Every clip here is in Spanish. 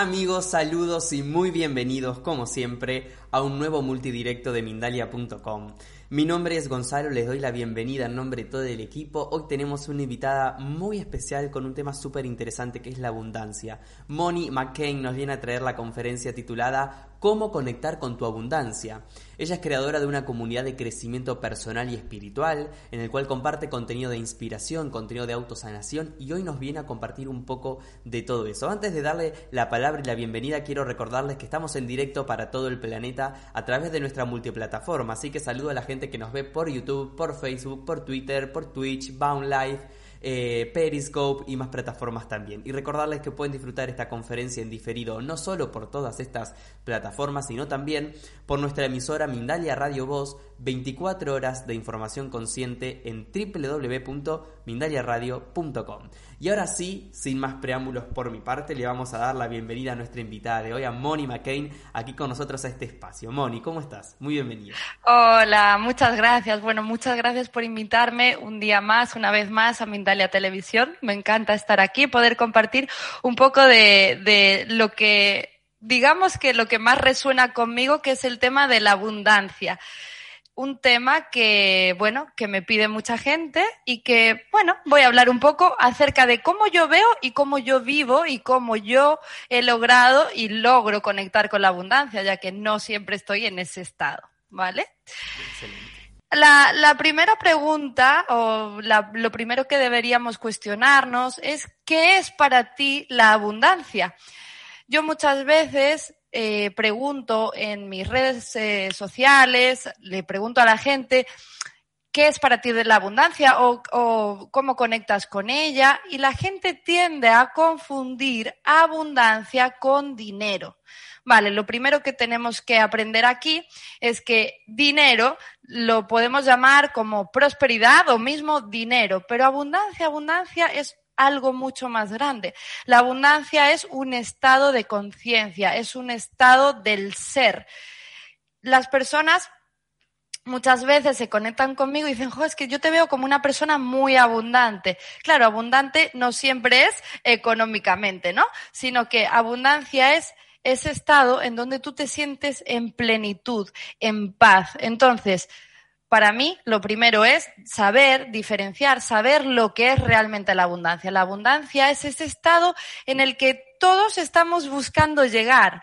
Amigos, saludos y muy bienvenidos, como siempre, a un nuevo multidirecto de Mindalia.com. Mi nombre es Gonzalo, les doy la bienvenida en nombre de todo el equipo. Hoy tenemos una invitada muy especial con un tema súper interesante que es la abundancia. Moni McCain nos viene a traer la conferencia titulada Cómo conectar con tu abundancia. Ella es creadora de una comunidad de crecimiento personal y espiritual, en el cual comparte contenido de inspiración, contenido de autosanación y hoy nos viene a compartir un poco de todo eso. Antes de darle la palabra y la bienvenida, quiero recordarles que estamos en directo para todo el planeta a través de nuestra multiplataforma, así que saludo a la gente que nos ve por YouTube, por Facebook, por Twitter, por Twitch, Bound Live eh, Periscope y más plataformas también. Y recordarles que pueden disfrutar esta conferencia en diferido no solo por todas estas plataformas, sino también por nuestra emisora Mindalia Radio Voz, 24 horas de información consciente en www.mindaliaradio.com. Y ahora sí, sin más preámbulos por mi parte, le vamos a dar la bienvenida a nuestra invitada de hoy, a Moni McCain, aquí con nosotros a este espacio. Moni, ¿cómo estás? Muy bienvenida. Hola, muchas gracias. Bueno, muchas gracias por invitarme un día más, una vez más, a Mindalia Televisión. Me encanta estar aquí, poder compartir un poco de, de lo que, digamos que lo que más resuena conmigo, que es el tema de la abundancia un tema que, bueno, que me pide mucha gente y que, bueno, voy a hablar un poco acerca de cómo yo veo y cómo yo vivo y cómo yo he logrado y logro conectar con la abundancia, ya que no siempre estoy en ese estado, ¿vale? La, la, primera pregunta o la, lo primero que deberíamos cuestionarnos es ¿qué es para ti la abundancia? Yo muchas veces eh, pregunto en mis redes eh, sociales, le pregunto a la gente qué es para ti de la abundancia o, o, cómo conectas con ella y la gente tiende a confundir abundancia con dinero. Vale, lo primero que tenemos que aprender aquí es que dinero lo podemos llamar como prosperidad o mismo dinero, pero abundancia, abundancia es algo mucho más grande. La abundancia es un estado de conciencia, es un estado del ser. Las personas muchas veces se conectan conmigo y dicen, jo, es que yo te veo como una persona muy abundante. Claro, abundante no siempre es económicamente, ¿no? Sino que abundancia es ese estado en donde tú te sientes en plenitud, en paz. Entonces, para mí, lo primero es saber diferenciar, saber lo que es realmente la abundancia. La abundancia es ese estado en el que todos estamos buscando llegar.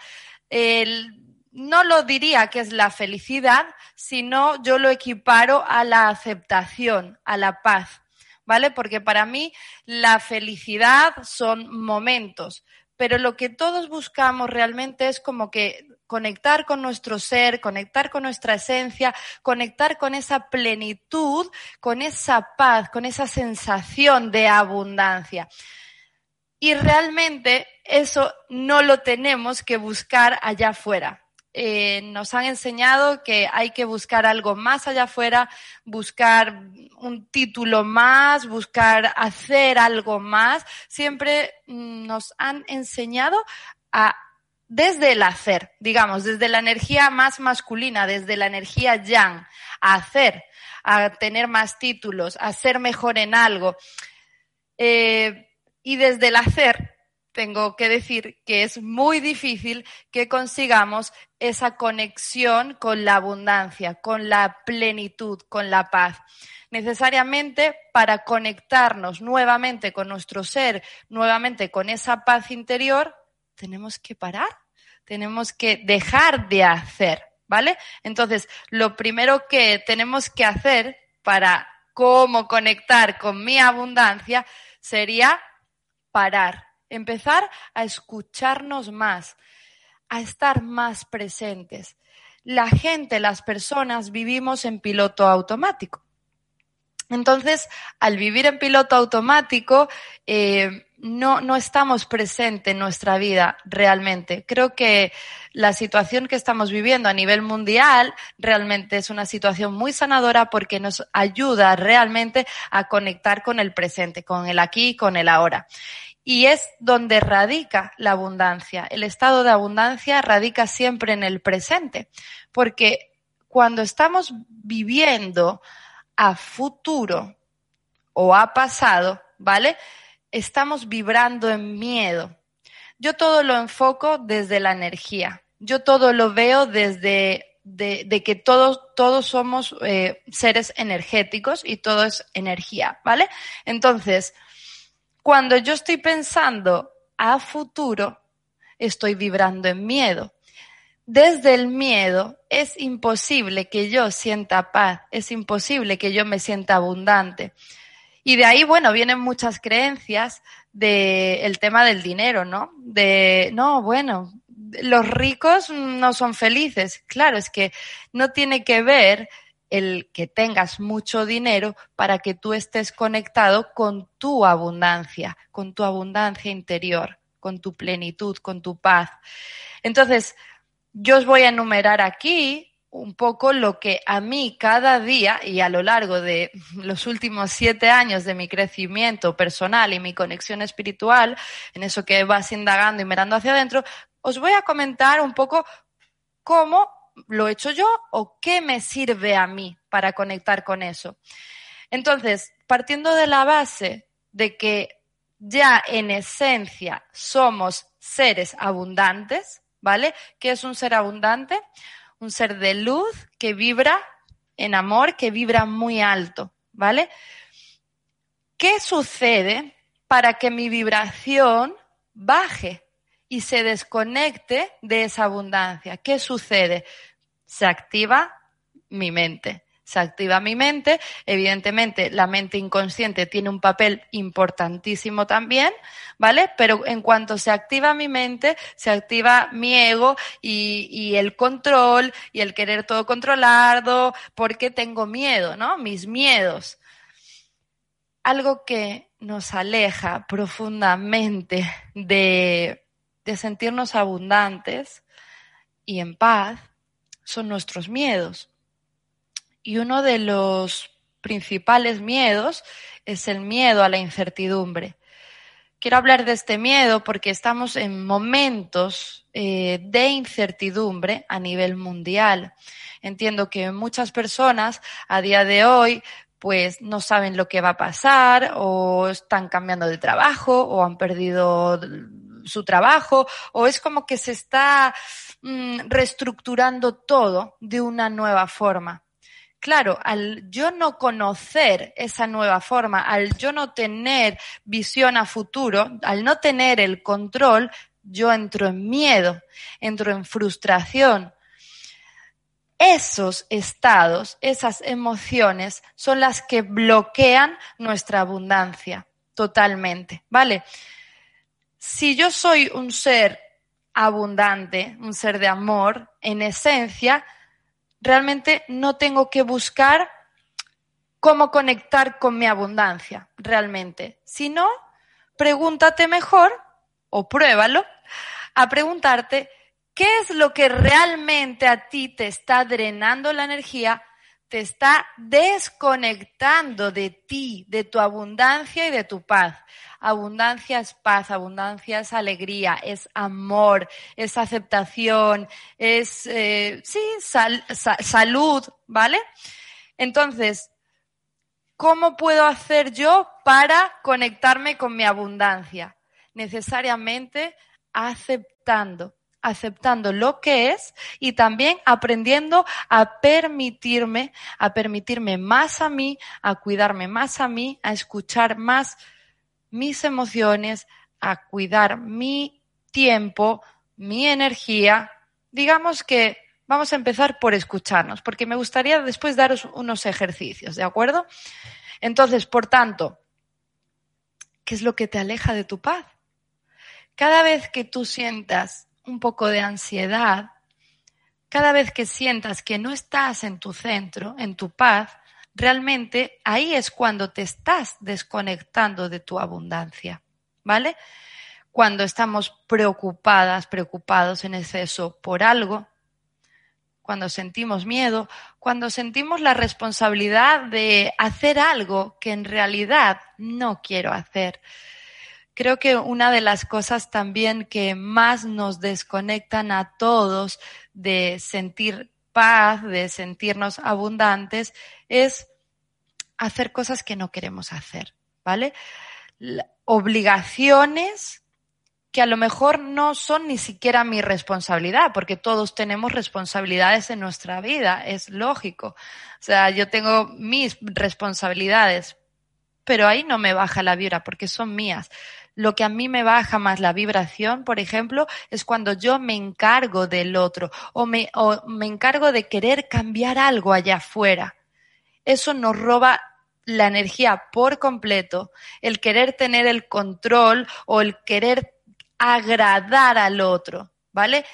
no lo diría que es la felicidad, sino yo lo equiparo a la aceptación, a la paz, ¿vale? Porque para mí la felicidad son momentos, pero lo que todos buscamos realmente es como que conectar con nuestro ser, conectar con nuestra esencia, conectar con esa plenitud, con esa paz, con esa sensación de abundancia. Y realmente eso no lo tenemos que buscar allá afuera. Eh, nos han enseñado que hay que buscar algo más allá afuera, buscar un título más, buscar hacer algo más. Siempre mm, nos han enseñado a desde el hacer, digamos, desde la energía más masculina, desde la energía yang, a hacer, a tener más títulos, a ser mejor en algo. Eh, y desde el hacer, tengo que decir que es muy difícil que consigamos esa conexión con la abundancia, con la plenitud, con la paz. Necesariamente para conectarnos nuevamente con nuestro ser, nuevamente con esa paz interior, tenemos que parar, tenemos que dejar de hacer, ¿vale? Entonces, lo primero que tenemos que hacer para cómo conectar con mi abundancia sería parar, empezar a escucharnos más, a estar más presentes. La gente, las personas vivimos en piloto automático. Entonces, al vivir en piloto automático, eh, no, no estamos presentes en nuestra vida realmente. Creo que la situación que estamos viviendo a nivel mundial realmente es una situación muy sanadora porque nos ayuda realmente a conectar con el presente, con el aquí y con el ahora. Y es donde radica la abundancia. El estado de abundancia radica siempre en el presente, porque cuando estamos viviendo a futuro o a pasado, ¿vale? Estamos vibrando en miedo. yo todo lo enfoco desde la energía. Yo todo lo veo desde de, que todos, todos somos eh, seres energéticos y todo es energía, ¿vale? Entonces, cuando yo estoy pensando a futuro, estoy vibrando en miedo. Desde el miedo es imposible que yo sienta paz, es imposible que yo me sienta abundante. Y de ahí, bueno, vienen muchas creencias del tema del dinero, ¿no? De, no, bueno, los ricos no son felices. Claro, es que no tiene que ver el que tengas mucho dinero para que tú estés conectado con tu abundancia, con tu abundancia interior, con tu plenitud, con tu paz. Entonces, yo os voy a enumerar aquí un poco lo que a mí cada día y a lo largo de los últimos siete años de mi crecimiento personal y mi conexión espiritual, en eso que vas indagando y mirando hacia adentro, os voy a comentar un poco cómo lo he hecho yo o qué me sirve a mí para conectar con eso. Entonces, partiendo de la base de que ya en esencia somos seres abundantes, ¿vale? ¿Qué es un ser abundante? un ser de luz que vibra en amor, que vibra muy alto, ¿vale? ¿Qué sucede para que mi vibración baje y se desconecte de esa abundancia? ¿Qué sucede? Se activa mi mente se activa mi mente. Evidentemente, la mente inconsciente tiene un papel importantísimo también, ¿vale? Pero en cuanto se activa mi mente, se activa mi ego y, y el control y el querer todo controlado, porque tengo miedo, ¿no? Mis miedos. Algo que nos aleja profundamente de, de sentirnos abundantes y en paz son nuestros miedos. Y uno de los principales miedos es el miedo a la incertidumbre. Quiero hablar de este miedo porque estamos en momentos eh, de incertidumbre a nivel mundial. Entiendo que muchas personas a día de hoy pues no saben lo que va a pasar o están cambiando de trabajo o han perdido su trabajo o es como que se está mm, reestructurando todo de una nueva forma claro, al yo no conocer esa nueva forma, al yo no tener visión a futuro, al no tener el control, yo entro en miedo, entro en frustración. Esos estados, esas emociones son las que bloquean nuestra abundancia totalmente, ¿vale? Si yo soy un ser abundante, un ser de amor, en esencia, realmente no tengo que buscar cómo conectar con mi abundancia, realmente. Si no, pregúntate mejor o pruébalo a preguntarte qué es lo que realmente a ti te está drenando la energía, te está desconectando de ti, de tu abundancia y de tu paz. Abundancia es paz, abundancia es alegría, es amor, es aceptación, es, eh, sí, salud, ¿vale? Entonces, ¿cómo puedo hacer yo para conectarme con mi abundancia? Necesariamente aceptando, aceptando lo que es y también aprendiendo a permitirme, a permitirme más a mí, a cuidarme más a mí, a escuchar más mis emociones, a cuidar mi tiempo, mi energía. Digamos que vamos a empezar por escucharnos, porque me gustaría después daros unos ejercicios, ¿de acuerdo? Entonces, por tanto, ¿qué es lo que te aleja de tu paz? Cada vez que tú sientas un poco de ansiedad, cada vez que sientas que no estás en tu centro, en tu paz, realmente ahí es cuando te estás desconectando de tu abundancia, ¿vale? Cuando estamos preocupadas, preocupados en exceso por algo, cuando sentimos miedo, cuando sentimos la responsabilidad de hacer algo que en realidad no quiero hacer. Creo que una de las cosas también que más nos desconectan a todos de sentir paz, de sentirnos abundantes, es hacer cosas que no queremos hacer, ¿vale? Obligaciones que a lo mejor no son ni siquiera mi responsabilidad, porque todos tenemos responsabilidades en nuestra vida, es lógico. O sea, yo tengo mis responsabilidades, pero ahí no me baja la vibra porque son mías. Lo que a mí me baja más la vibración, por ejemplo, es cuando yo me encargo del otro o me, encargo de querer cambiar algo allá afuera. Eso nos roba la energía por completo, el querer tener el control o el querer agradar al otro, ¿vale?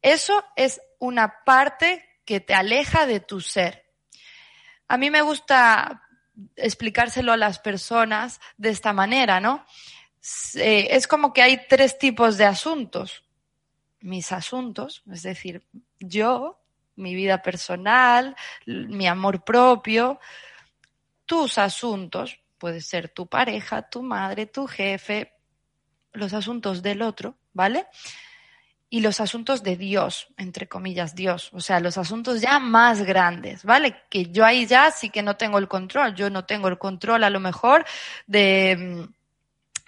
Eso es una parte que te aleja de tu ser. A mí me gusta explicárselo a las personas de esta manera, ¿no? Eh, es como que hay tres tipos de asuntos. Mis asuntos, es decir, yo, mi vida personal, mi amor propio, tus asuntos, puede ser tu pareja, tu madre, tu jefe, los asuntos del otro, ¿vale? Y los asuntos de Dios, entre comillas, Dios, o sea, los asuntos ya más grandes, ¿vale? Que yo ahí ya sí que no tengo el control, yo no tengo el control a lo mejor de, mm,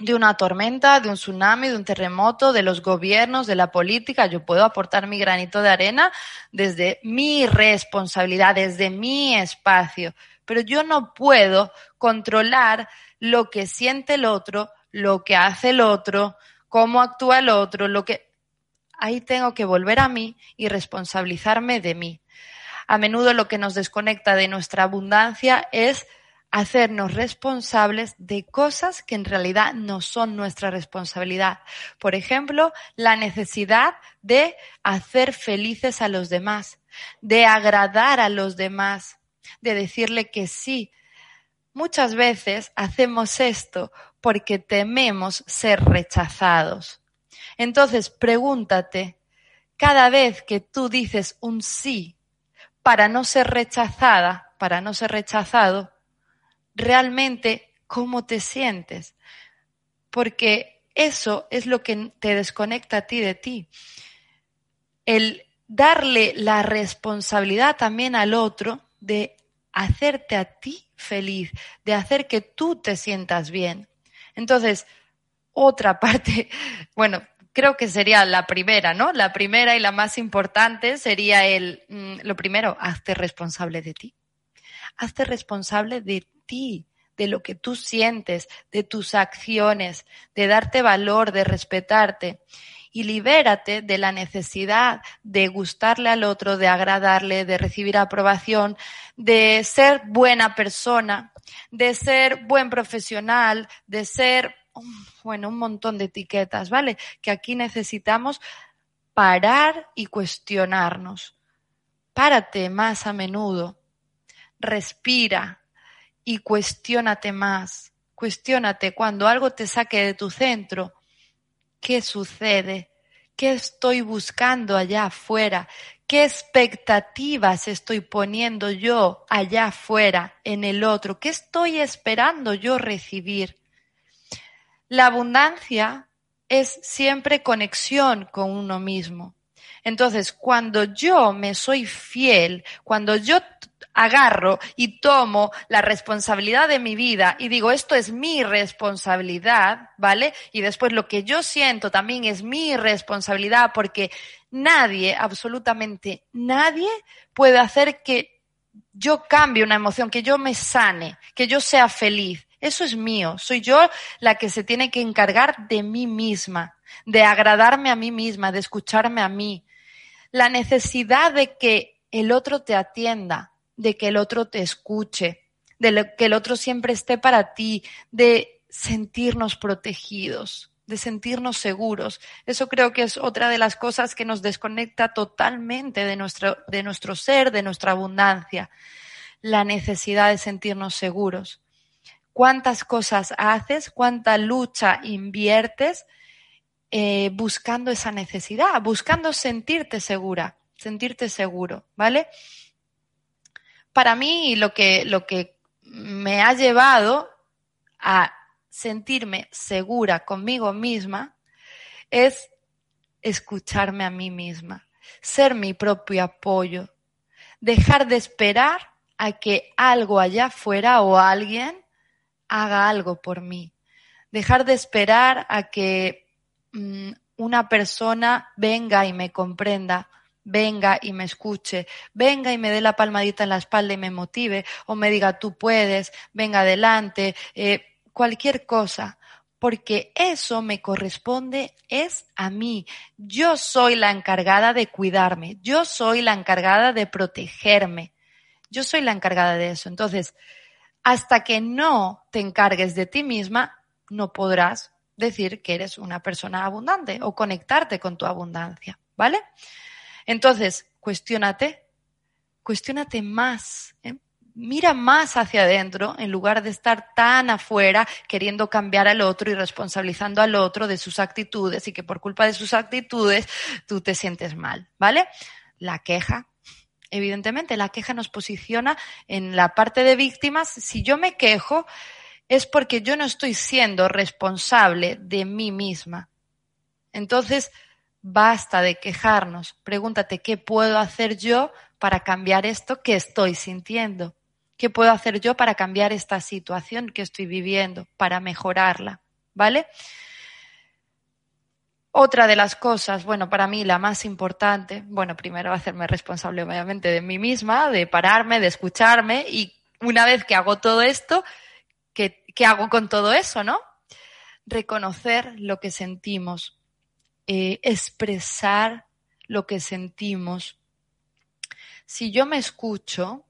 de una tormenta, de un tsunami, de un terremoto, de los gobiernos, de la política, yo puedo aportar mi granito de arena desde mi responsabilidad, desde mi espacio, pero yo no puedo controlar lo que siente el otro, lo que hace el otro, cómo actúa el otro, lo que... Ahí tengo que volver a mí y responsabilizarme de mí. A menudo lo que nos desconecta de nuestra abundancia es hacernos responsables de cosas que en realidad no son nuestra responsabilidad. Por ejemplo, la necesidad de hacer felices a los demás, de agradar a los demás, de decirle que sí. Muchas veces hacemos esto porque tememos ser rechazados. Entonces, pregúntate, cada vez que tú dices un sí para no ser rechazada, para no ser rechazado, realmente cómo te sientes. Porque eso es lo que te desconecta a ti de ti. El darle la responsabilidad también al otro de hacerte a ti feliz, de hacer que tú te sientas bien. Entonces, otra parte, bueno, creo que sería la primera, ¿no? La primera y la más importante sería el, mm, lo primero, hazte responsable de ti. Hazte responsable de de lo que tú sientes, de tus acciones, de darte valor, de respetarte. Y libérate de la necesidad de gustarle al otro, de agradarle, de recibir aprobación, de ser buena persona, de ser buen profesional, de ser, bueno, un montón de etiquetas, ¿vale? Que aquí necesitamos parar y cuestionarnos. Párate más a menudo, respira y cuestiónate más. Cuestiónate cuando algo te saque de tu centro. ¿Qué sucede? ¿Qué estoy buscando allá afuera? ¿Qué expectativas estoy poniendo yo allá afuera, en el otro? ¿Qué estoy esperando yo recibir? La abundancia es siempre conexión con uno mismo. Entonces, cuando yo me soy fiel, cuando yo agarro y tomo la responsabilidad de mi vida y digo, esto es mi responsabilidad, ¿vale? Y después lo que yo siento también es mi responsabilidad porque nadie, absolutamente nadie puede hacer que yo cambie una emoción, que yo me sane, que yo sea feliz. Eso es mío. Soy yo la que se tiene que encargar de mí misma, de agradarme a mí misma, de escucharme a mí. La necesidad de que el otro te atienda, de que el otro te escuche, de que el otro siempre esté para ti, de sentirnos protegidos de sentirnos seguros. Eso creo que es otra de las cosas que nos desconecta totalmente de nuestro, de nuestro ser, de nuestra abundancia. La necesidad de sentirnos seguros. ¿Cuántas cosas haces? ¿Cuánta lucha inviertes eh, buscando esa necesidad? Buscando sentirte segura, sentirte seguro, ¿vale? Para mí lo que, lo que me ha llevado a sentirme segura conmigo misma es escucharme a mí misma, ser mi propio apoyo, dejar de esperar a que algo allá afuera o alguien haga algo por mí, dejar de esperar a que mm, una persona venga y me comprenda, venga y me escuche, venga y me dé la palmadita en la espalda y me motive, o me diga tú puedes, venga adelante, eh, cualquier cosa, porque eso me corresponde es a mí. Yo soy la encargada de cuidarme, yo soy la encargada de protegerme, yo soy la encargada de eso. Entonces, hasta que no te encargues de ti misma, no podrás decir que eres una persona abundante o conectarte con tu abundancia, ¿vale? Entonces, cuestiónate, cuestiónate más, ¿eh? mira más hacia adentro en lugar de estar tan afuera queriendo cambiar al otro y responsabilizando al otro de sus actitudes y que por culpa de sus actitudes tú te sientes mal, ¿vale? La queja. Evidentemente, la queja nos posiciona en la parte de víctimas. Si yo me quejo, es porque yo no estoy siendo responsable de mí misma. Entonces, basta de quejarnos. Pregúntate, ¿qué puedo hacer yo para cambiar esto que estoy sintiendo? ¿Qué puedo hacer yo para cambiar esta situación que estoy viviendo, para mejorarla? ¿Vale? Otra de las cosas, bueno, para mí la más importante, bueno, primero hacerme responsable obviamente de mí misma, de pararme, de escucharme y una vez que hago todo esto, ¿qué, hago con todo eso, no? Reconocer lo que sentimos, eh, expresar lo que sentimos. Si yo me escucho,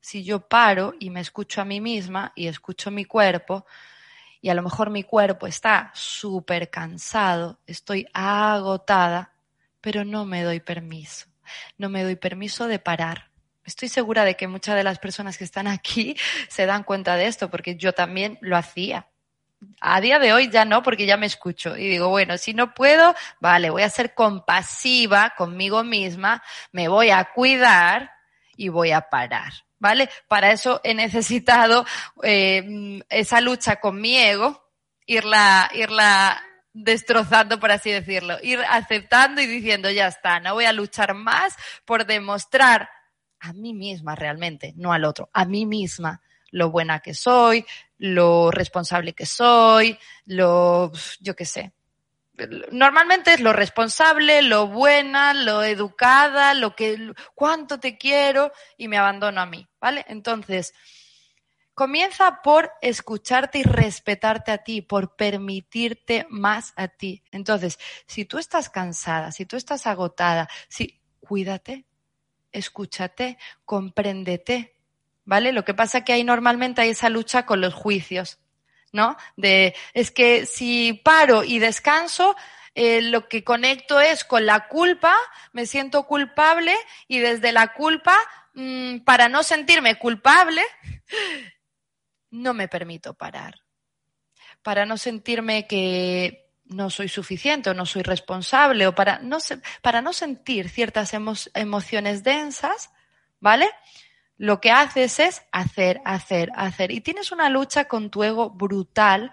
si yo paro y me escucho a mí misma y escucho mi cuerpo, y a lo mejor mi cuerpo está súper cansado, estoy agotada, pero no me doy permiso, no me doy permiso de parar. Estoy segura de que muchas de las personas que están aquí se dan cuenta de esto, porque yo también lo hacía. A día de hoy ya no, porque ya me escucho y digo, bueno, si no puedo, vale, voy a ser compasiva conmigo misma, me voy a cuidar y voy a parar, ¿vale? Para eso he necesitado eh, esa lucha con mi ego, irla, irla destrozando, por así decirlo, ir aceptando y diciendo, ya está, no voy a luchar más por demostrar a mí misma realmente, no al otro, a mí misma lo buena que soy, lo responsable que soy, lo, yo qué sé. Normalmente es lo responsable, lo buena, lo educada, lo que, cuánto te quiero y me abandono a mí, ¿vale? Entonces, comienza por escucharte y respetarte a ti, por permitirte más a ti. Entonces, si tú estás cansada, si tú estás agotada, si, cuídate, escúchate, compréndete, ¿vale? Lo que pasa que ahí normalmente hay esa lucha con los juicios, ¿no? De, es que si paro y descanso, eh, lo que conecto es con la culpa, me siento culpable y desde la culpa, mmm, para no sentirme culpable, no me permito parar. Para no sentirme que no soy suficiente o no soy responsable o para no, para no sentir ciertas emo emociones densas, ¿vale? lo que haces es hacer, hacer, hacer. Y tienes una lucha con tu ego brutal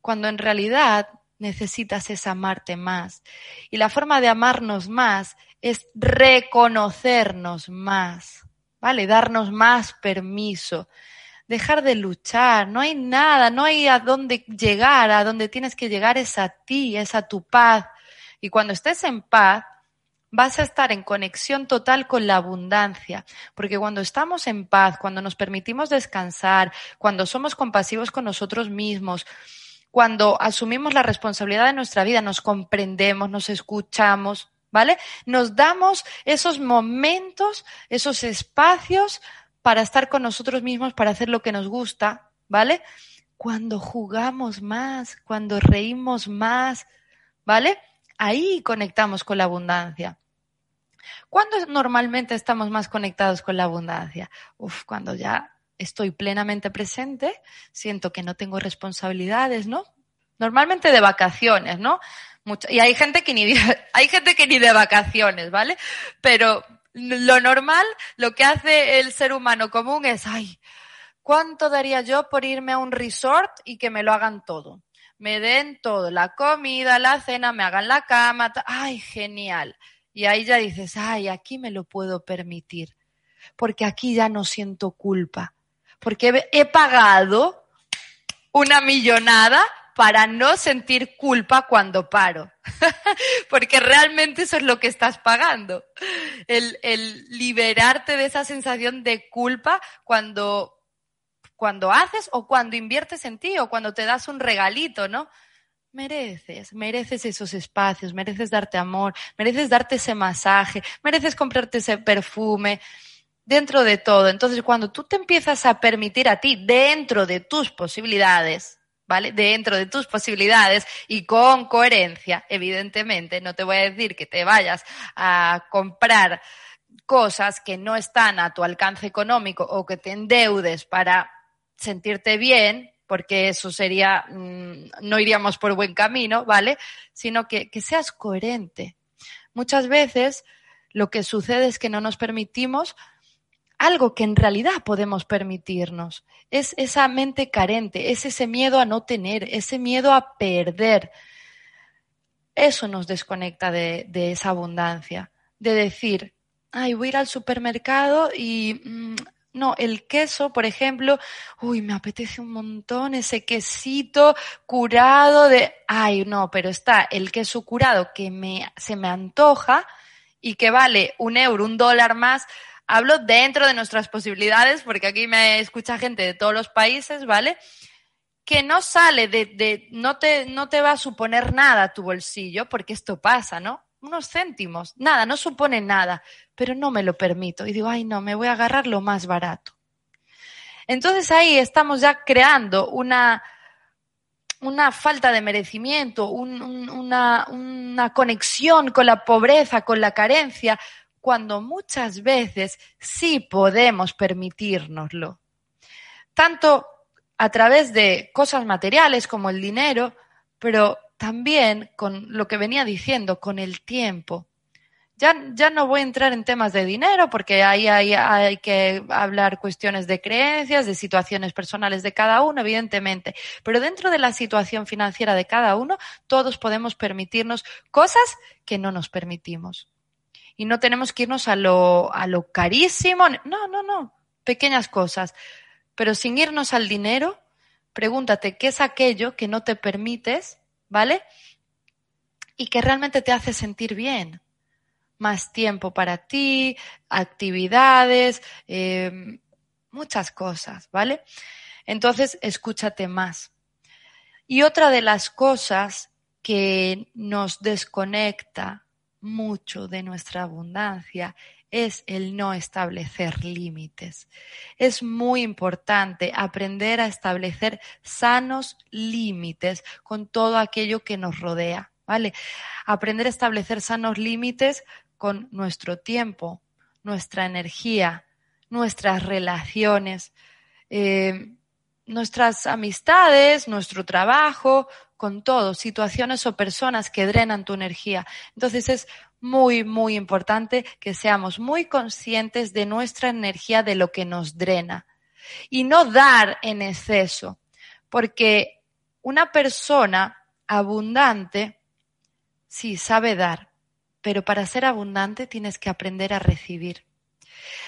cuando en realidad necesitas es amarte más. Y la forma de amarnos más es reconocernos más, ¿vale? Darnos más permiso. Dejar de luchar, no hay nada, no hay a dónde llegar, a dónde tienes que llegar es a ti, es a tu paz. Y cuando estés en paz, vas a estar en conexión total con la abundancia, porque cuando estamos en paz, cuando nos permitimos descansar, cuando somos compasivos con nosotros mismos, cuando asumimos la responsabilidad de nuestra vida, nos comprendemos, nos escuchamos, ¿vale? Nos damos esos momentos, esos espacios para estar con nosotros mismos, para hacer lo que nos gusta, ¿vale? Cuando jugamos más, cuando reímos más, ¿vale? Ahí conectamos con la abundancia. ¿Cuándo normalmente estamos más conectados con la abundancia? Uf, cuando ya estoy plenamente presente, siento que no tengo responsabilidades, ¿no? Normalmente de vacaciones, ¿no? y hay gente que ni hay gente que ni de vacaciones, ¿vale? Pero lo normal, lo que hace el ser humano común es, ay, ¿cuánto daría yo por irme a un resort y que me lo hagan todo? Me den todo, la comida, la cena, me hagan la cama, ay, genial. Y ahí ya dices, ay, aquí me lo puedo permitir, porque aquí ya no siento culpa, porque he pagado una millonada para no sentir culpa cuando paro. Porque realmente eso es lo que estás pagando. El, el liberarte de esa sensación de culpa cuando, cuando haces o cuando inviertes en ti o cuando te das un regalito, ¿no? Mereces, mereces esos espacios, mereces darte amor, mereces darte ese masaje, mereces comprarte ese perfume, dentro de todo. Entonces, cuando tú te empiezas a permitir a ti, dentro de tus posibilidades, ¿vale? Dentro de tus posibilidades y con coherencia, evidentemente, no te voy a decir que te vayas a comprar cosas que no están a tu alcance económico o que te endeudes para sentirte bien, porque eso sería, mm, no iríamos por buen camino, ¿vale? Sino que, que seas coherente. Muchas veces lo que sucede es que no nos permitimos algo que en realidad podemos permitirnos. Es esa mente carente, es ese miedo a no tener, ese miedo a perder. Eso nos desconecta de, esa abundancia, de decir, ay, voy a ir al supermercado y mm, no, el queso, por ejemplo, uy, me apetece un montón ese quesito curado de, ay, no, pero está el queso curado que me, se me antoja y que vale un euro, un dólar más. Hablo dentro de nuestras posibilidades, porque aquí me escucha gente de todos los países, ¿vale? Que no sale de, no te, no te va a suponer nada tu bolsillo, porque esto pasa, ¿no? unos céntimos, nada, no supone nada, pero no me lo permito. Y digo, ay, no, me voy a agarrar lo más barato. Entonces ahí estamos ya creando una, una falta de merecimiento, una, una conexión con la pobreza, con la carencia, cuando muchas veces sí podemos permitírnoslo. Tanto a través de cosas materiales como el dinero, pero también con lo que venía diciendo, con el tiempo. Ya, ya no voy a entrar en temas de dinero porque ahí hay, hay, que hablar cuestiones de creencias, de situaciones personales de cada uno, evidentemente. Pero dentro de la situación financiera de cada uno, todos podemos permitirnos cosas que no nos permitimos. Y no tenemos que irnos a lo, a lo carísimo. No, no, no. Pequeñas cosas. Pero sin irnos al dinero, pregúntate qué es aquello que no te permites ¿vale? Y que realmente te hace sentir bien. Más tiempo para ti, actividades, em, muchas cosas, ¿vale? Entonces, escúchate más. Y otra de las cosas que nos desconecta mucho de nuestra abundancia es el no establecer límites. Es muy importante aprender a establecer sanos límites con todo aquello que nos rodea, ¿vale? Aprender a establecer sanos límites con nuestro tiempo, nuestra energía, nuestras relaciones, eh, nuestras amistades, nuestro trabajo, con todo, situaciones o personas que drenan tu energía. Entonces es muy, muy importante que seamos muy conscientes de nuestra energía, de lo que nos drena. Y no dar en exceso, porque una persona abundante, sí, sabe dar, pero para ser abundante tienes que aprender a recibir.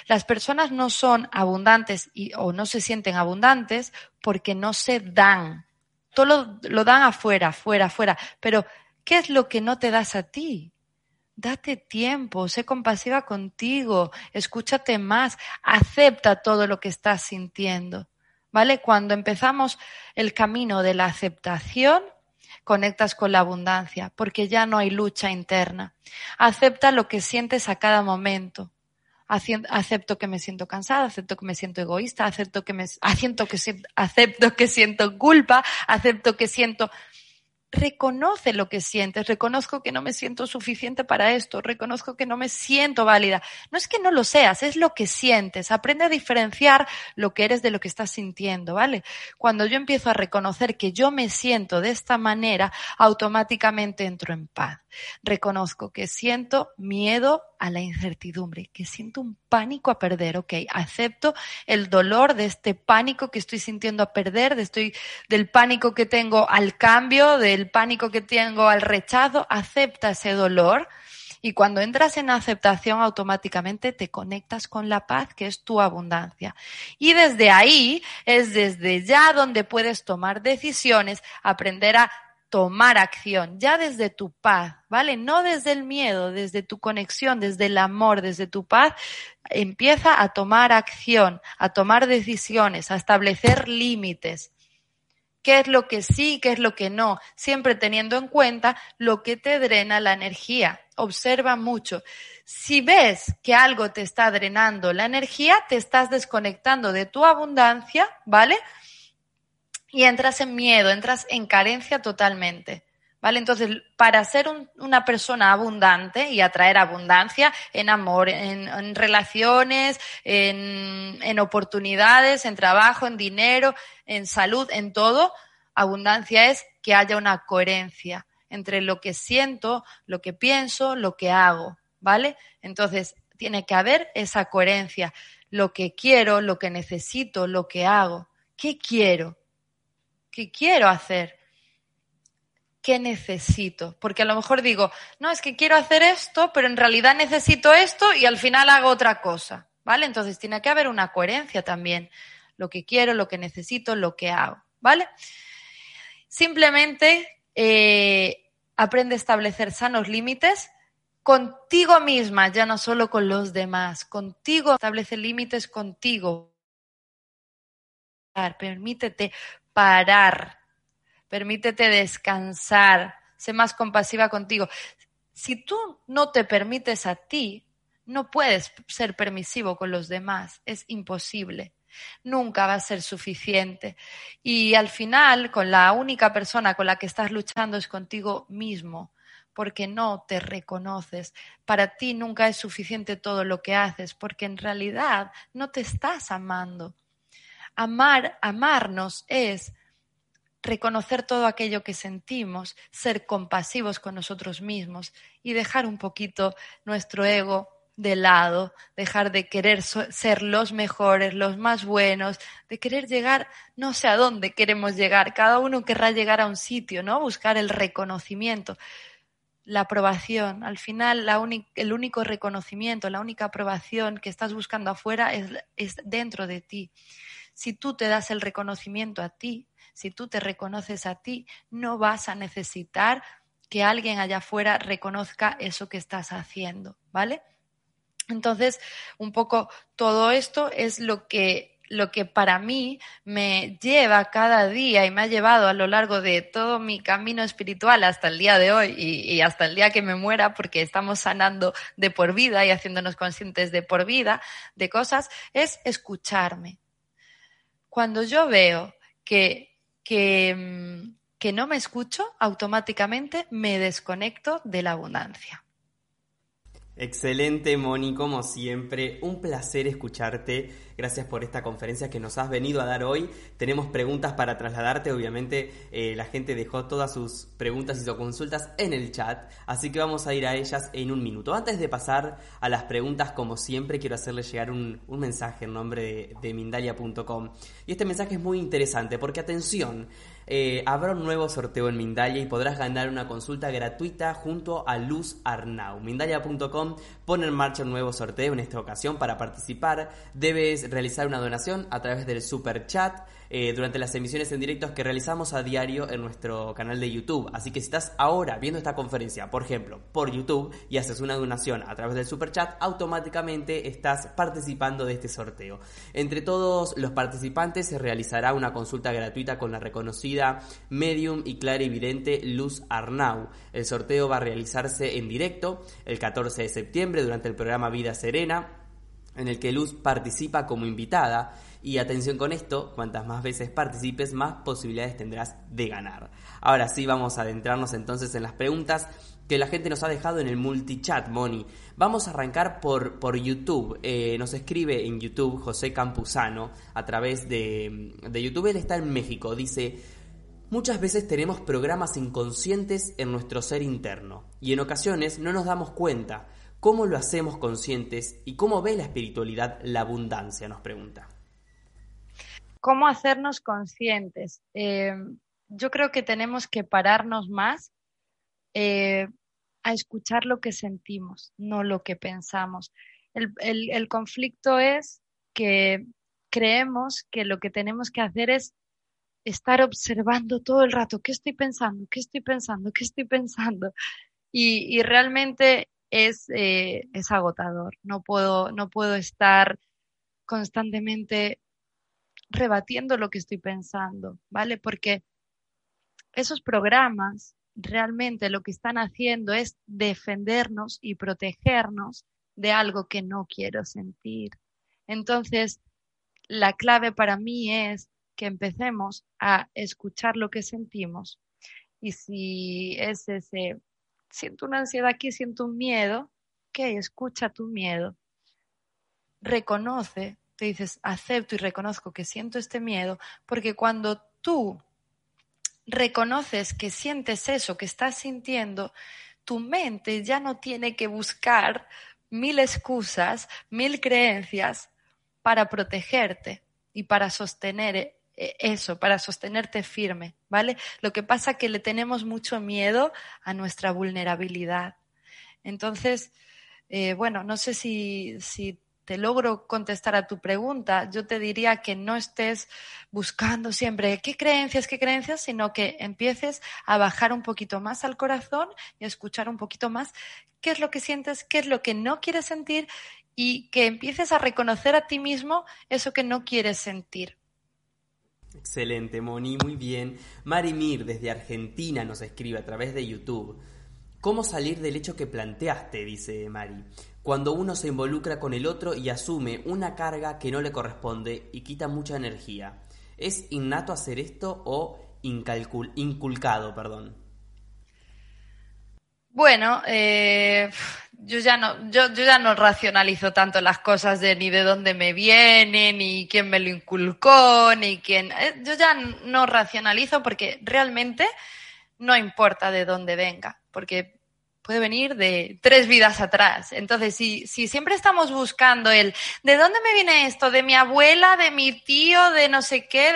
Las personas no son abundantes o no se sienten abundantes porque no se dan. Todo lo, dan afuera, afuera, afuera. Pero, ¿qué es lo que no te das a ti? Date tiempo, sé compasiva contigo, escúchate más, acepta todo lo que estás sintiendo. ¿Vale? Cuando empezamos el camino de la aceptación, conectas con la abundancia, porque ya no hay lucha interna. Acepta lo que sientes a cada momento acepto que me siento cansada, acepto que me siento egoísta, acepto que me, que, acepto que siento culpa, acepto que siento reconoce lo que sientes, reconozco que no me siento suficiente para esto, reconozco que no me siento válida. No es que no lo seas, es lo que sientes. Aprende a diferenciar lo que eres de lo que estás sintiendo, ¿vale? Cuando yo empiezo a reconocer que yo me siento de esta manera, automáticamente entro en paz. Reconozco que siento miedo a la incertidumbre, que siento un pánico a perder, ok, acepto el dolor de este pánico que estoy sintiendo a perder, de estoy, del pánico que tengo al cambio, del pánico que tengo al rechazo, acepta ese dolor Y cuando entras en aceptación, automáticamente te conectas con la paz, que es tu abundancia. Y desde ahí es desde ya donde puedes tomar decisiones, aprender a tomar acción, ya desde tu paz, ¿vale? No desde el miedo, desde tu conexión, desde el amor, desde tu paz, empieza a tomar acción, a tomar decisiones, a establecer límites qué es lo que sí, qué es lo que no, siempre teniendo en cuenta lo que te drena la energía. Observa mucho. Si ves que algo te está drenando la energía, te estás desconectando de tu abundancia, ¿vale? Y entras en miedo, entras en carencia totalmente. ¿Vale? Entonces, para ser una persona abundante y atraer abundancia en amor, en, relaciones, en, oportunidades, en trabajo, en dinero, en salud, en todo, abundancia es que haya una coherencia entre lo que siento, lo que pienso, lo que hago, ¿vale? Entonces, tiene que haber esa coherencia, lo que quiero, lo que necesito, lo que hago. ¿Qué quiero? ¿Qué quiero hacer? ¿qué necesito? Porque a lo mejor digo, no, es que quiero hacer esto, pero en realidad necesito esto y al final hago otra cosa, ¿vale? Entonces tiene que haber una coherencia también, lo que quiero, lo que necesito, lo que hago, ¿vale? Simplemente eh, aprende a establecer sanos límites contigo misma, ya no solo con los demás, contigo, establece límites contigo. Permítete parar permítete descansar, sé más compasiva contigo. Si tú no te permites a ti, no puedes ser permisivo con los demás, es imposible. Nunca va a ser suficiente. Y al final, con la única persona con la que estás luchando es contigo mismo, porque no te reconoces. Para ti nunca es suficiente todo lo que haces, porque en realidad no te estás amando. Amar, amarnos es reconocer todo aquello que sentimos, ser compasivos con nosotros mismos y dejar un poquito nuestro ego de lado, dejar de querer ser los mejores, los más buenos, de querer llegar, no sé a dónde queremos llegar, cada uno querrá llegar a un sitio, ¿no? Buscar el reconocimiento, la aprobación. Al final, el único reconocimiento, la única aprobación que estás buscando afuera es, es dentro de ti. Si tú te das el reconocimiento a ti, si tú te reconoces a ti, no vas a necesitar que alguien allá afuera reconozca eso que estás haciendo, ¿vale? Entonces, un poco todo esto es lo que lo que para mí me lleva cada día y me ha llevado a lo largo de todo mi camino espiritual hasta el día de hoy y, y, hasta el día que me muera, porque estamos sanando de por vida y haciéndonos conscientes de por vida de cosas, es escucharme. Cuando yo veo que que, mm, que no me escucho, automáticamente me desconecto de la abundancia. Excelente, Moni, como siempre. Un placer escucharte. Gracias por esta conferencia que nos has venido a dar hoy. Tenemos preguntas para trasladarte. Obviamente, eh, la gente dejó todas sus preguntas y sus consultas en el chat. Así que vamos a ir a ellas en un minuto. Antes de pasar a las preguntas, como siempre, quiero hacerle llegar un, mensaje en nombre de, de Mindalia.com. Y este mensaje es muy interesante porque, atención, eh, habrá un nuevo sorteo en Mindalia y podrás ganar una consulta gratuita junto a Luz Arnau. Mindalia.com pone en marcha un nuevo sorteo en esta ocasión. Para participar debes realizar una donación a través del super chat eh, durante las emisiones en directos que realizamos a diario en nuestro canal de YouTube. Así que si estás ahora viendo esta conferencia, por ejemplo, por YouTube y haces una donación a través del super chat, automáticamente estás participando de este sorteo. Entre todos los participantes se realizará una consulta gratuita con la reconocida medium y clara evidente Luz Arnau. El sorteo va a realizarse en directo el 14 de septiembre durante el programa Vida Serena en el que Luz participa como invitada y atención con esto, cuantas más veces participes, más posibilidades tendrás de ganar. Ahora sí, vamos a adentrarnos entonces en las preguntas que la gente nos ha dejado en el multichat, Moni. Vamos a arrancar por, por YouTube. Eh, nos escribe en YouTube José Campuzano a través de, de YouTube. Él está en México. Dice, muchas veces tenemos programas inconscientes en nuestro ser interno y en ocasiones no nos damos cuenta. ¿Cómo lo hacemos conscientes y cómo ve la espiritualidad la abundancia? Nos pregunta. ¿Cómo hacernos conscientes? Eh, yo creo que tenemos que pararnos más, eh, a escuchar lo que sentimos, no lo que pensamos. El, conflicto es que creemos que lo que tenemos que hacer es estar observando todo el rato qué estoy pensando, qué estoy pensando, qué estoy pensando. Y, realmente es, eh, es agotador. No puedo, no puedo estar constantemente rebatiendo lo que estoy pensando, ¿vale? Porque esos programas realmente lo que están haciendo es defendernos y protegernos de algo que no quiero sentir. Entonces, la clave para mí es que empecemos a escuchar lo que sentimos. Y si es ese, siento una ansiedad aquí, siento un miedo, que escucha tu miedo. Reconoce, te dices, acepto y reconozco que siento este miedo, porque cuando tú reconoces que sientes eso que estás sintiendo, tu mente ya no tiene que buscar mil excusas, mil creencias para protegerte y para sostener eh, eso, para sostenerte firme, ¿vale? Lo que pasa es que le tenemos mucho miedo a nuestra vulnerabilidad. Entonces, eh, bueno, no sé si, si te logro contestar a tu pregunta, yo te diría que no estés buscando siempre qué creencias, qué creencias, sino que empieces a bajar un poquito más al corazón y a escuchar un poquito más qué es lo que sientes, qué es lo que no quieres sentir y que empieces a reconocer a ti mismo eso que no quieres sentir. Excelente, Moni, muy bien. Marimir desde Argentina nos escribe a través de YouTube. ¿Cómo salir del hecho que planteaste? dice Mari cuando uno se involucra con el otro y asume una carga que no le corresponde y quita mucha energía. ¿Es innato hacer esto o inculcado? Perdón? Bueno, eh, yo ya no, yo, yo, ya no racionalizo tanto las cosas de ni de dónde me viene, ni quién me lo inculcó, ni quién. Eh, yo ya no racionalizo porque realmente no importa de dónde venga, porque puede venir de tres vidas atrás. Entonces, si, si siempre estamos buscando el, ¿de dónde me viene esto? ¿De mi abuela, de mi tío, de no sé qué?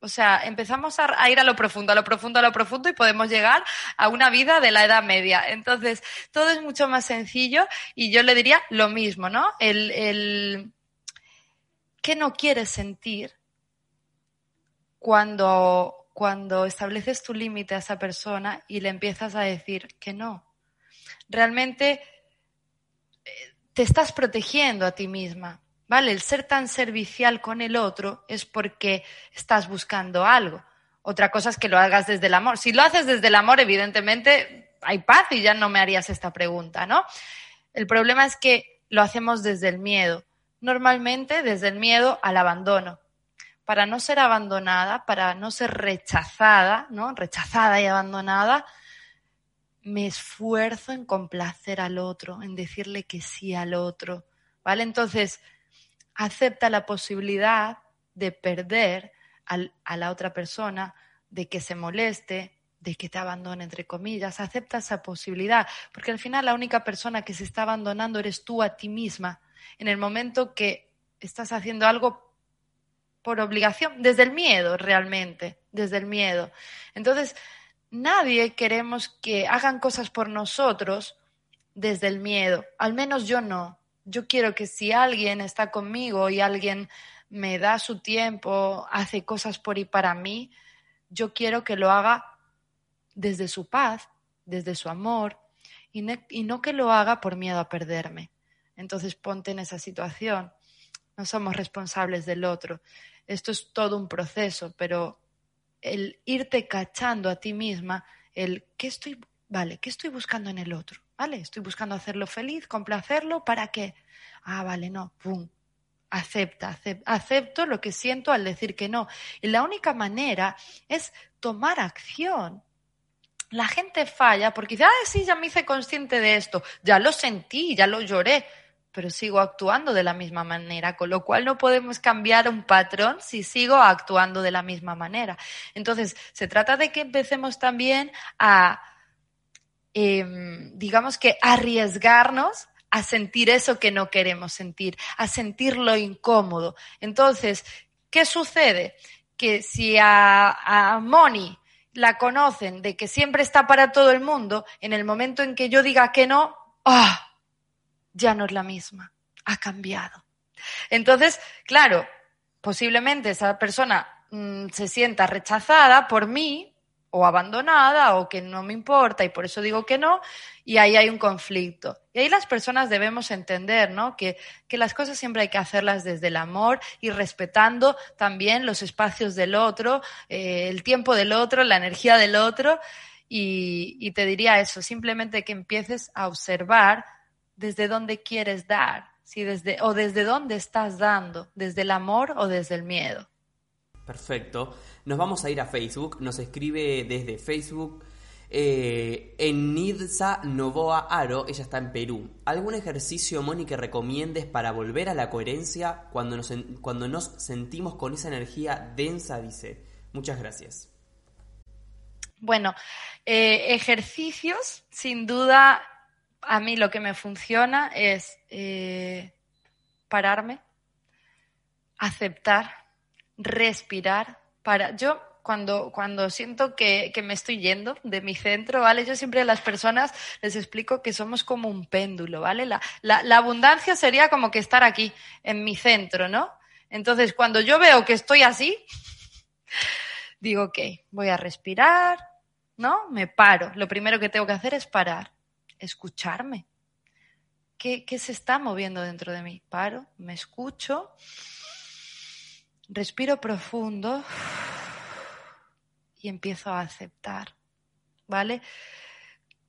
O sea, empezamos a, ir a lo profundo, a lo profundo, a lo profundo y podemos llegar a una vida de la Edad Media. Entonces, todo es mucho más sencillo y yo le diría lo mismo, ¿no? El, el ¿qué no quieres sentir cuando, cuando estableces tu límite a esa persona y le empiezas a decir que no? Realmente eh, te estás protegiendo a ti misma, ¿vale? El ser tan servicial con el otro es porque estás buscando algo. Otra cosa es que lo hagas desde el amor. Si lo haces desde el amor, evidentemente hay paz y ya no me harías esta pregunta, ¿no? El problema es que lo hacemos desde el miedo, normalmente desde el miedo al abandono. Para no ser abandonada, para no ser rechazada, ¿no? Rechazada y abandonada, me esfuerzo en complacer al otro, en decirle que sí al otro, ¿vale? Entonces, acepta la posibilidad de perder a la otra persona, de que se moleste, de que te abandone, entre comillas, acepta esa posibilidad, porque al final la única persona que se está abandonando eres tú a ti misma, en el momento que estás haciendo algo por obligación, desde el miedo realmente, desde el miedo. Entonces, nadie queremos que hagan cosas por nosotros desde el miedo. Al menos yo no. Yo quiero que si alguien está conmigo y alguien me da su tiempo, hace cosas por y para mí, yo quiero que lo haga desde su paz, desde su amor, y, y no que lo haga por miedo a perderme. Entonces ponte en esa situación. No somos responsables del otro. Esto es todo un proceso, pero el irte cachando a ti misma, el qué estoy, vale, qué estoy buscando en el otro, ¿vale? Estoy buscando hacerlo feliz, complacerlo, ¿para qué? Ah, vale, no, pum, acepta, acepto lo que siento al decir que no. Y la única manera es tomar acción. La gente falla porque dice, ah, sí, ya me hice consciente de esto, ya lo sentí, ya lo lloré pero sigo actuando de la misma manera, con lo cual no podemos cambiar un patrón si sigo actuando de la misma manera. Entonces, se trata de que empecemos también a, em, digamos que, arriesgarnos a sentir eso que no queremos sentir, a sentir lo incómodo. Entonces, ¿qué sucede? Que si a, a Moni la conocen de que siempre está para todo el mundo, en el momento en que yo diga que no, ¡ah! Ya no es la misma, ha cambiado. Entonces, claro, posiblemente esa persona mm, se sienta rechazada por mí o abandonada o que no me importa y por eso digo que no, y ahí hay un conflicto. Y ahí las personas debemos entender, ¿no? Que, que las cosas siempre hay que hacerlas desde el amor y respetando también los espacios del otro, eh, el tiempo del otro, la energía del otro. Y, y te diría eso, simplemente que empieces a observar desde dónde quieres dar, si desde, o desde dónde estás dando, desde el amor o desde el miedo. Perfecto. Nos vamos a ir a Facebook. Nos escribe desde Facebook eh, en Nidsa Novoa Aro. Ella está en Perú. ¿Algún ejercicio, Moni, que recomiendes para volver a la coherencia cuando nos, cuando nos sentimos con esa energía densa? Dice. Muchas gracias. Bueno, eh, ejercicios, sin duda, a mí lo que me funciona es eh, pararme, aceptar respirar para... Yo cuando, cuando siento que, que, me estoy yendo de mi centro, ¿vale? Yo siempre a las personas les explico que somos como un péndulo, ¿vale? La, la, la abundancia sería como que estar aquí, en mi centro, ¿no? Entonces, cuando yo veo que estoy así, digo, ok, voy a respirar, ¿no? Me paro. Lo primero que tengo que hacer es parar, escucharme. ¿Qué, qué se está moviendo dentro de mí? Paro, me escucho Respiro profundo y empiezo a aceptar, ¿vale?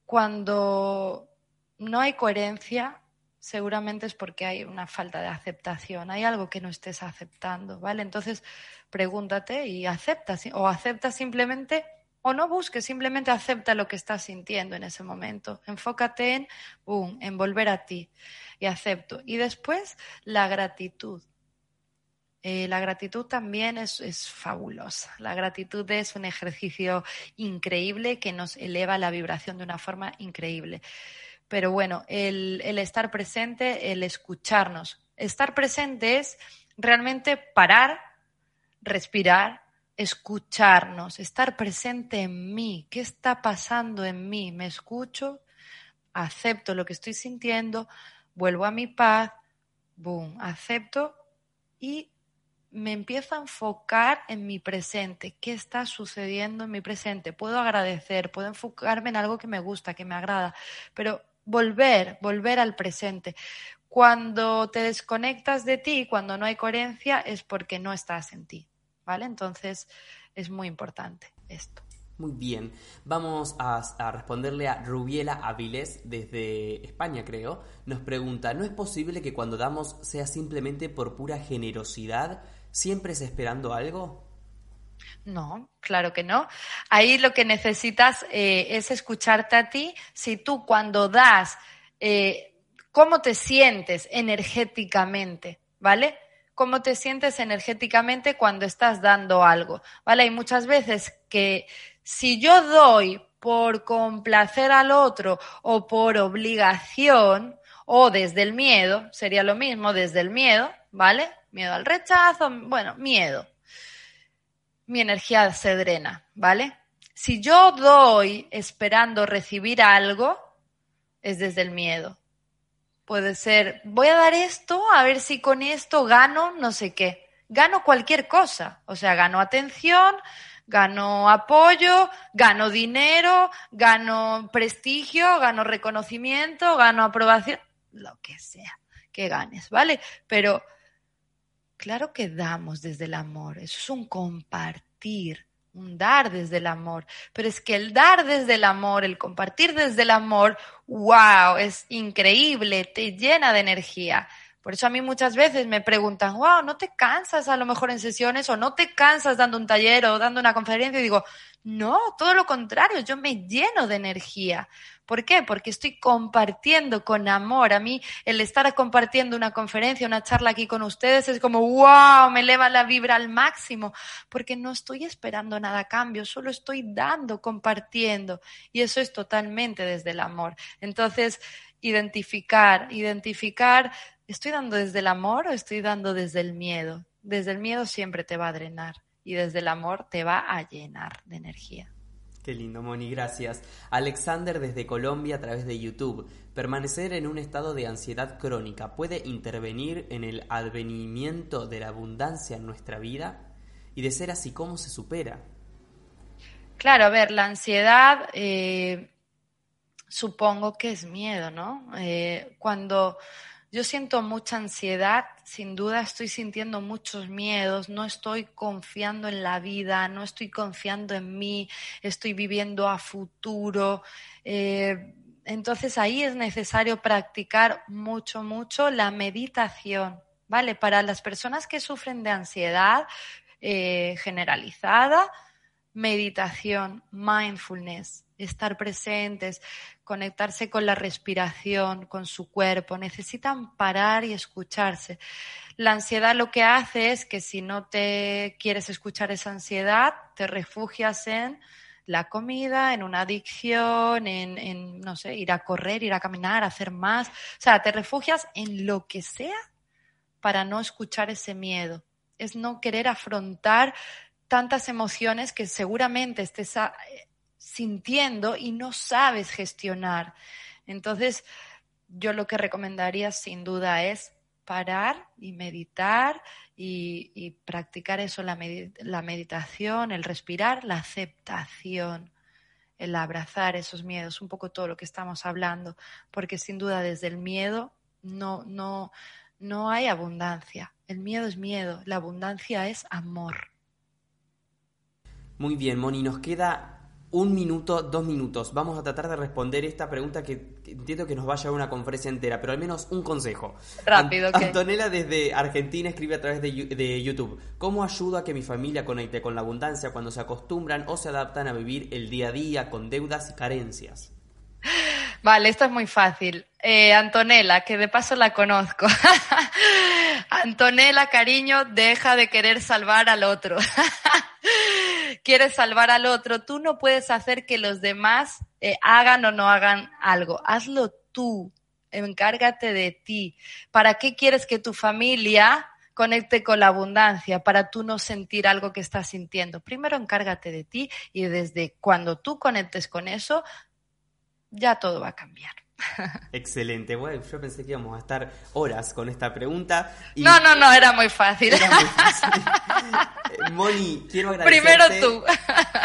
Cuando no hay coherencia, seguramente es porque hay una falta de aceptación, hay algo que no estés aceptando, ¿vale? Entonces, pregúntate y acepta, o acepta simplemente, o no busques, simplemente acepta lo que estás sintiendo en ese momento. Enfócate en, boom, volver a ti y acepto. Y después, la gratitud. Eh, la gratitud también es, fabulosa. La gratitud es un ejercicio increíble que nos eleva la vibración de una forma increíble. Pero bueno, el, el estar presente, el escucharnos. Estar presente es realmente parar, respirar, escucharnos, estar presente en mí. ¿Qué está pasando en mí? Me escucho, acepto lo que estoy sintiendo, vuelvo a mi paz, boom, acepto y me empiezo a enfocar en mi presente, qué está sucediendo en mi presente. Puedo agradecer, puedo enfocarme en algo que me gusta, que me agrada, pero volver, volver al presente. Cuando te desconectas de ti, cuando no hay coherencia, es porque no estás en ti, ¿vale? Entonces es muy importante esto. Muy bien, vamos a, a, responderle a Rubiela Avilés desde España, creo. Nos pregunta, ¿no es posible que cuando damos sea simplemente por pura generosidad ¿Siempre es esperando algo? No, claro que no. Ahí lo que necesitas eh, es escucharte a ti. Si tú cuando das, eh, ¿cómo te sientes energéticamente? ¿Vale? ¿Cómo te sientes energéticamente cuando estás dando algo? ¿Vale? Hay muchas veces que si yo doy por complacer al otro o por obligación o desde el miedo, sería lo mismo desde el miedo, ¿vale? miedo al rechazo, bueno, miedo. Mi energía se drena, ¿vale? Si yo doy esperando recibir algo, es desde el miedo. Puede ser, voy a dar esto, a ver si con esto gano no sé qué. Gano cualquier cosa, o sea, gano atención, gano apoyo, gano dinero, gano prestigio, gano reconocimiento, gano aprobación, lo que sea que ganes, ¿vale? Pero Claro que damos desde el amor, eso es un compartir, un dar desde el amor, pero es que el dar desde el amor, el compartir desde el amor, wow, es increíble, te llena de energía. Por eso a mí muchas veces me preguntan, wow, ¿no te cansas a lo mejor en sesiones o no te cansas dando un taller o dando una conferencia? Y digo, no, todo lo contrario, yo me lleno de energía. ¿Por qué? Porque estoy compartiendo con amor. A mí el estar compartiendo una conferencia, una charla aquí con ustedes es como, wow, me eleva la vibra al máximo, porque no estoy esperando nada a cambio, solo estoy dando, compartiendo. Y eso es totalmente desde el amor. Entonces, identificar, identificar ¿Estoy dando desde el amor o estoy dando desde el miedo? Desde el miedo siempre te va a drenar y desde el amor te va a llenar de energía. Qué lindo, Moni, gracias. Alexander desde Colombia a través de YouTube. ¿Permanecer en un estado de ansiedad crónica puede intervenir en el advenimiento de la abundancia en nuestra vida? Y de ser así, ¿cómo se supera? Claro, a ver, la ansiedad eh, supongo que es miedo, ¿no? Eh, cuando yo siento mucha ansiedad, sin duda estoy sintiendo muchos miedos, no estoy confiando en la vida, no estoy confiando en mí, estoy viviendo a futuro. Eh, entonces ahí es necesario practicar mucho, mucho la meditación, ¿vale? Para las personas que sufren de ansiedad eh, generalizada, meditación, mindfulness, estar presentes, conectarse con la respiración, con su cuerpo, necesitan parar y escucharse. La ansiedad lo que hace es que si no te quieres escuchar esa ansiedad, te refugias en la comida, en una adicción, en, no sé, ir a correr, ir a caminar, hacer más. O sea, te refugias en lo que sea para no escuchar ese miedo. Es no querer afrontar tantas emociones que seguramente estés sintiendo y no sabes gestionar. Entonces, yo lo que recomendaría sin duda es parar y meditar y, practicar eso, la, la meditación, el respirar, la aceptación, el abrazar esos miedos, un poco todo lo que estamos hablando, porque sin duda desde el miedo no, no, no hay abundancia. El miedo es miedo, la abundancia es amor. Muy bien, Moni, nos queda un minuto, dos minutos. Vamos a tratar de responder esta pregunta que entiendo que nos va a llevar una conferencia entera, pero al menos un consejo. Rápido, Antonella desde Argentina escribe a través de, de, YouTube. ¿Cómo ayudo a que mi familia conecte con la abundancia cuando se acostumbran o se adaptan a vivir el día a día con deudas y carencias? Vale, esto es muy fácil. Eh, Antonella, que de paso la conozco. Antonella, cariño, deja de querer salvar al otro. Quieres salvar al otro. Tú no puedes hacer que los demás eh, hagan o no hagan algo. Hazlo tú. Encárgate de ti. ¿Para qué quieres que tu familia conecte con la abundancia para tú no sentir algo que estás sintiendo. Primero encárgate de ti y desde cuando tú conectes con eso, ya todo va a cambiar. Excelente, bueno, yo pensé que íbamos a estar horas con esta pregunta. No, no, no, era muy fácil. Eh, Moni, quiero agradecerte. Primero tú.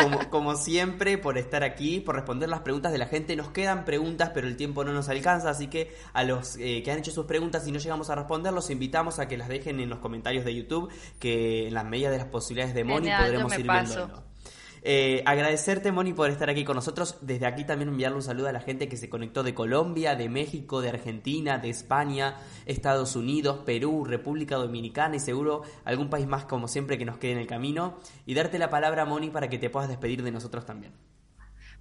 como, como, siempre, por estar aquí, por responder las preguntas de la gente. Nos quedan preguntas, pero el tiempo no nos alcanza, así que a los eh, que han hecho sus preguntas y no llegamos a responder, los invitamos a que las dejen en los comentarios de YouTube, que en las medidas de las posibilidades de Moni podremos ir viendo. Eh, agradecerte, Moni, por estar aquí con nosotros. Desde aquí también enviarle un saludo a la gente que se conectó de Colombia, de México, de Argentina, de España, Estados Unidos, Perú, República Dominicana y seguro algún país más, como siempre, que nos quede en el camino. Y darte la palabra, Moni, para que te puedas despedir de nosotros también.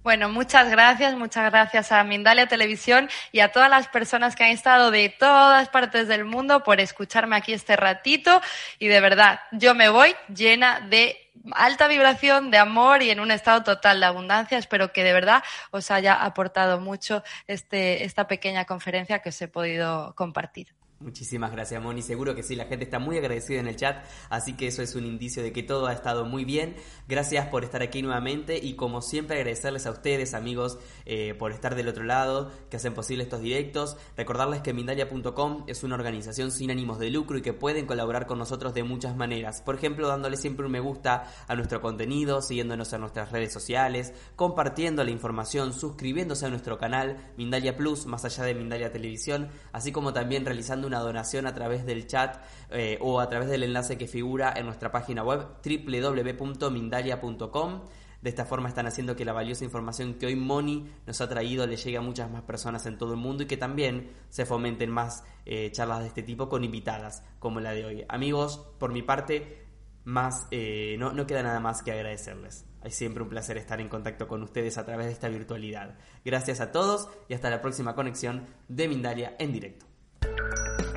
Bueno, muchas gracias, muchas gracias a Mindalia Televisión y a todas las personas que han estado de todas partes del mundo por escucharme aquí este ratito. Y de verdad, yo me voy llena de alta vibración, de amor y en un estado total de abundancia. Espero que de verdad os haya aportado mucho este, esta pequeña conferencia que os he podido compartir. Muchísimas gracias, Moni. Seguro que sí, la gente está muy agradecida en el chat, así que eso es un indicio de que todo ha estado muy bien. Gracias por estar aquí nuevamente y como siempre agradecerles a ustedes, amigos, eh, por estar del otro lado, que hacen posible estos directos. Recordarles que Mindalia.com es una organización sin ánimos de lucro y que pueden colaborar con nosotros de muchas maneras. Por ejemplo, dándole siempre un me gusta a nuestro contenido, siguiéndonos en nuestras redes sociales, compartiendo la información, suscribiéndose a nuestro canal Mindalia Plus, más allá de Mindalia Televisión, así como también realizando una donación a través del chat eh, o a través del enlace que figura en nuestra página web www.mindalia.com. De esta forma están haciendo que la valiosa información que hoy Moni nos ha traído le llegue a muchas más personas en todo el mundo y que también se fomenten más eh, charlas de este tipo con invitadas como la de hoy. Amigos, por mi parte, más eh, no, no queda nada más que agradecerles. Es siempre un placer estar en contacto con ustedes a través de esta virtualidad. Gracias a todos y hasta la próxima conexión de Mindalia en directo. 何?